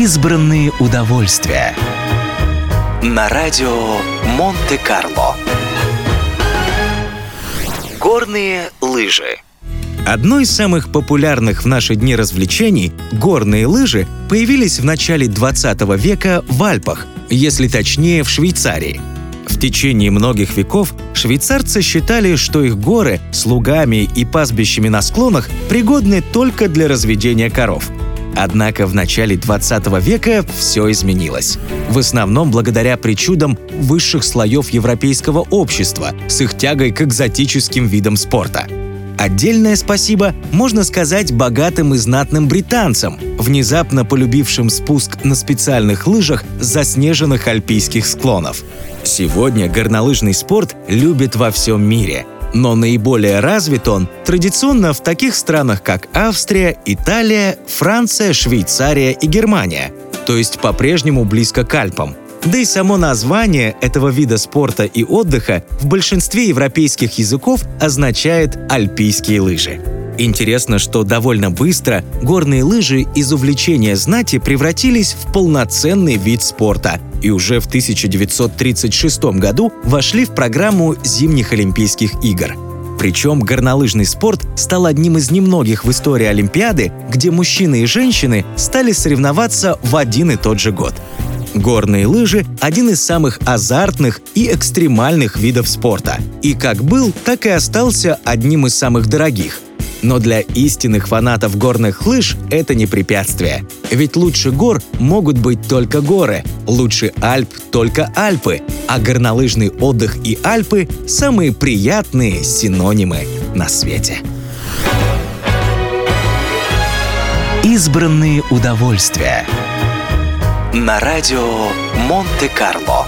Избранные удовольствия. На радио Монте-Карло. Горные лыжи. Одно из самых популярных в наши дни развлечений – горные лыжи – появились в начале 20 века в Альпах, если точнее в Швейцарии. В течение многих веков швейцарцы считали, что их горы с лугами и пастбищами на склонах пригодны только для разведения коров – Однако в начале 20 века все изменилось. В основном благодаря причудам высших слоев европейского общества с их тягой к экзотическим видам спорта. Отдельное спасибо можно сказать богатым и знатным британцам, внезапно полюбившим спуск на специальных лыжах с заснеженных альпийских склонов. Сегодня горнолыжный спорт любят во всем мире – но наиболее развит он традиционно в таких странах, как Австрия, Италия, Франция, Швейцария и Германия, то есть по-прежнему близко к Альпам. Да и само название этого вида спорта и отдыха в большинстве европейских языков означает «альпийские лыжи». Интересно, что довольно быстро горные лыжи из увлечения знати превратились в полноценный вид спорта и уже в 1936 году вошли в программу зимних Олимпийских игр. Причем горнолыжный спорт стал одним из немногих в истории Олимпиады, где мужчины и женщины стали соревноваться в один и тот же год. Горные лыжи – один из самых азартных и экстремальных видов спорта. И как был, так и остался одним из самых дорогих – но для истинных фанатов горных лыж это не препятствие. Ведь лучше гор могут быть только горы, лучше Альп только Альпы, а горнолыжный отдых и Альпы – самые приятные синонимы на свете. Избранные удовольствия. На радио Монте-Карло.